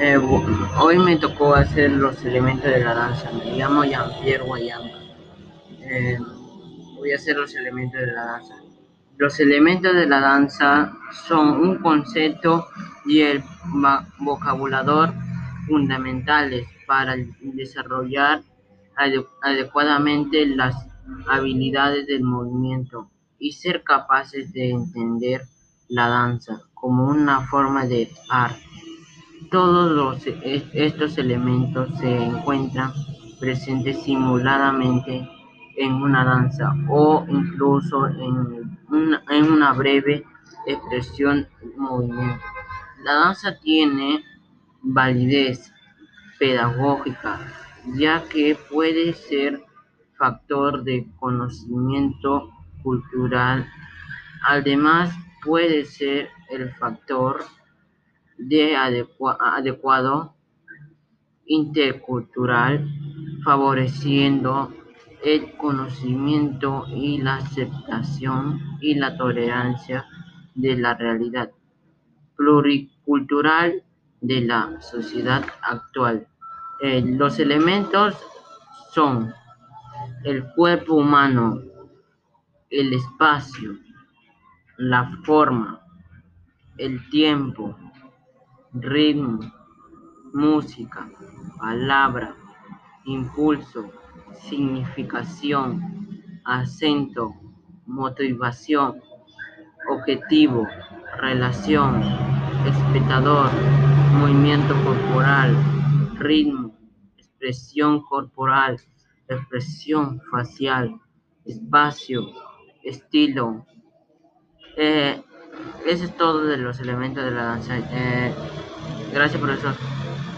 Eh, hoy me tocó hacer los elementos de la danza. Me llamo Jean-Pierre Guayanga. Eh, voy a hacer los elementos de la danza. Los elementos de la danza son un concepto y el vocabulario fundamentales para desarrollar adecuadamente las habilidades del movimiento y ser capaces de entender la danza como una forma de arte. Todos estos elementos se encuentran presentes simuladamente en una danza o incluso en una, breve expresión movimiento. La danza tiene validez pedagógica, ya que puede ser factor de conocimiento cultural. Además, puede ser el factor de adecuado intercultural, favoreciendo el conocimiento y la aceptación y la tolerancia de la realidad pluricultural de la sociedad actual. Eh, los elementos son el cuerpo humano, el espacio, la forma, el tiempo, ritmo, música, palabra, impulso, significación, acento, motivación, objetivo, relación, espectador, movimiento corporal, ritmo, expresión corporal, expresión facial, espacio, estilo. Eh, eso es todo de los elementos de la danza. Eh, gracias por eso.